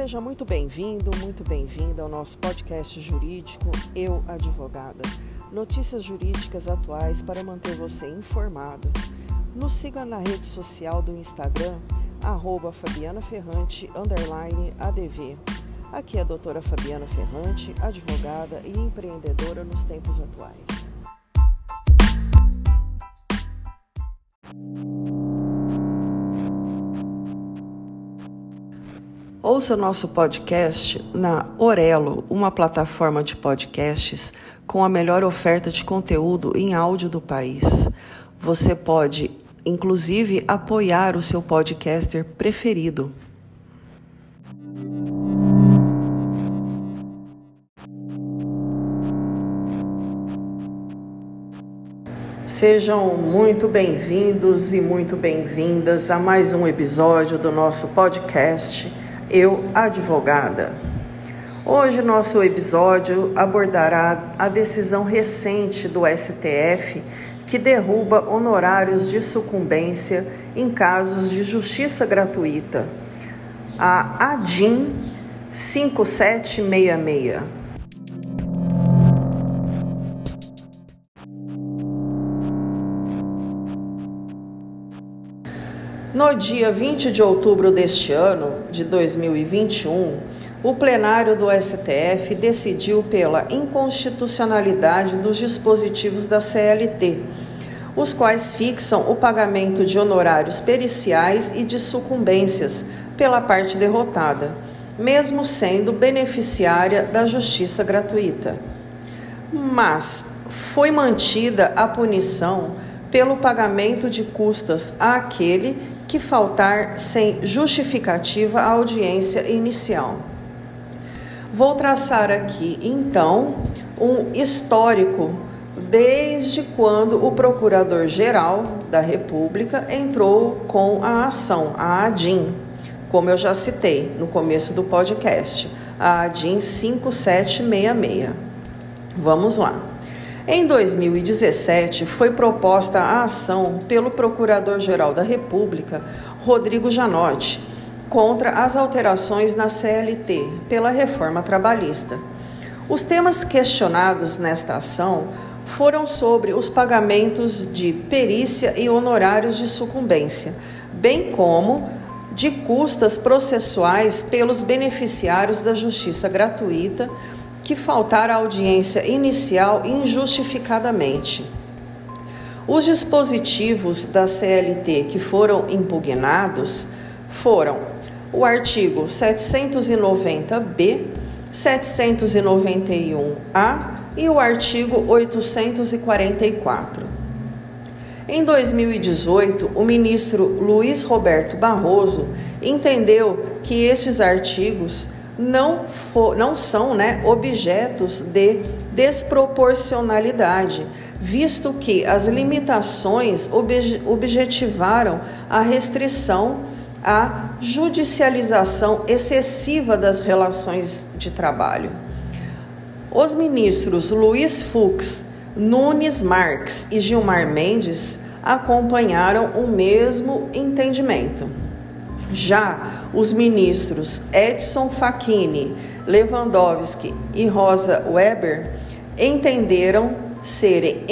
Seja muito bem-vindo, muito bem-vinda ao nosso podcast jurídico Eu Advogada. Notícias jurídicas atuais para manter você informado. Nos siga na rede social do Instagram, arroba Fabiana Ferrante, ADV. Aqui é a doutora Fabiana Ferrante, advogada e empreendedora nos tempos atuais. Ouça nosso podcast na Orelo, uma plataforma de podcasts com a melhor oferta de conteúdo em áudio do país. Você pode, inclusive, apoiar o seu podcaster preferido. Sejam muito bem-vindos e muito bem-vindas a mais um episódio do nosso podcast eu Advogada. Hoje nosso episódio abordará a decisão recente do STF que derruba honorários de sucumbência em casos de justiça gratuita. A ADIM 5766. No dia 20 de outubro deste ano, de 2021, o plenário do STF decidiu pela inconstitucionalidade dos dispositivos da CLT, os quais fixam o pagamento de honorários periciais e de sucumbências pela parte derrotada, mesmo sendo beneficiária da justiça gratuita. Mas foi mantida a punição pelo pagamento de custas àquele que faltar sem justificativa à audiência inicial. Vou traçar aqui, então, um histórico desde quando o Procurador-Geral da República entrou com a ação, a ADIM, como eu já citei no começo do podcast, a ADIM 5766. Vamos lá. Em 2017, foi proposta a ação pelo Procurador-Geral da República, Rodrigo Janotti, contra as alterações na CLT pela reforma trabalhista. Os temas questionados nesta ação foram sobre os pagamentos de perícia e honorários de sucumbência, bem como de custas processuais pelos beneficiários da justiça gratuita que faltar a audiência inicial injustificadamente. Os dispositivos da CLT que foram impugnados foram o artigo 790-B, 791-A e o artigo 844. Em 2018, o ministro Luiz Roberto Barroso entendeu que estes artigos não, for, não são né, objetos de desproporcionalidade, visto que as limitações obje, objetivaram a restrição à judicialização excessiva das relações de trabalho. Os ministros Luiz Fux, Nunes Marques e Gilmar Mendes acompanharam o mesmo entendimento. Já os ministros Edson Facchini, Lewandowski e Rosa Weber entenderam serem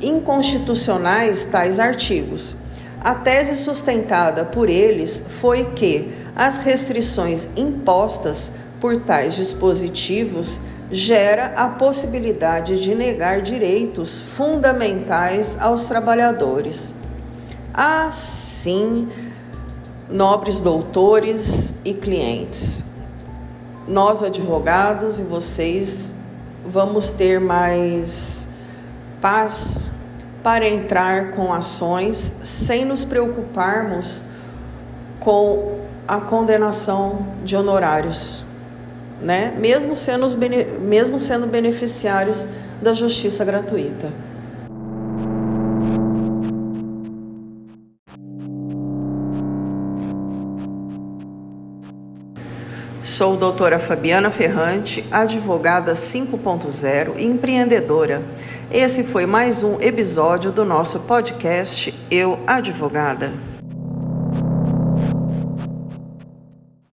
inconstitucionais tais artigos. A tese sustentada por eles foi que as restrições impostas por tais dispositivos gera a possibilidade de negar direitos fundamentais aos trabalhadores. Assim, nobres doutores e clientes. Nós, advogados, e vocês vamos ter mais paz para entrar com ações sem nos preocuparmos com a condenação de honorários, né? Mesmo sendo, mesmo sendo beneficiários da justiça gratuita. Sou doutora Fabiana Ferrante, advogada 5.0 e empreendedora. Esse foi mais um episódio do nosso podcast Eu Advogada.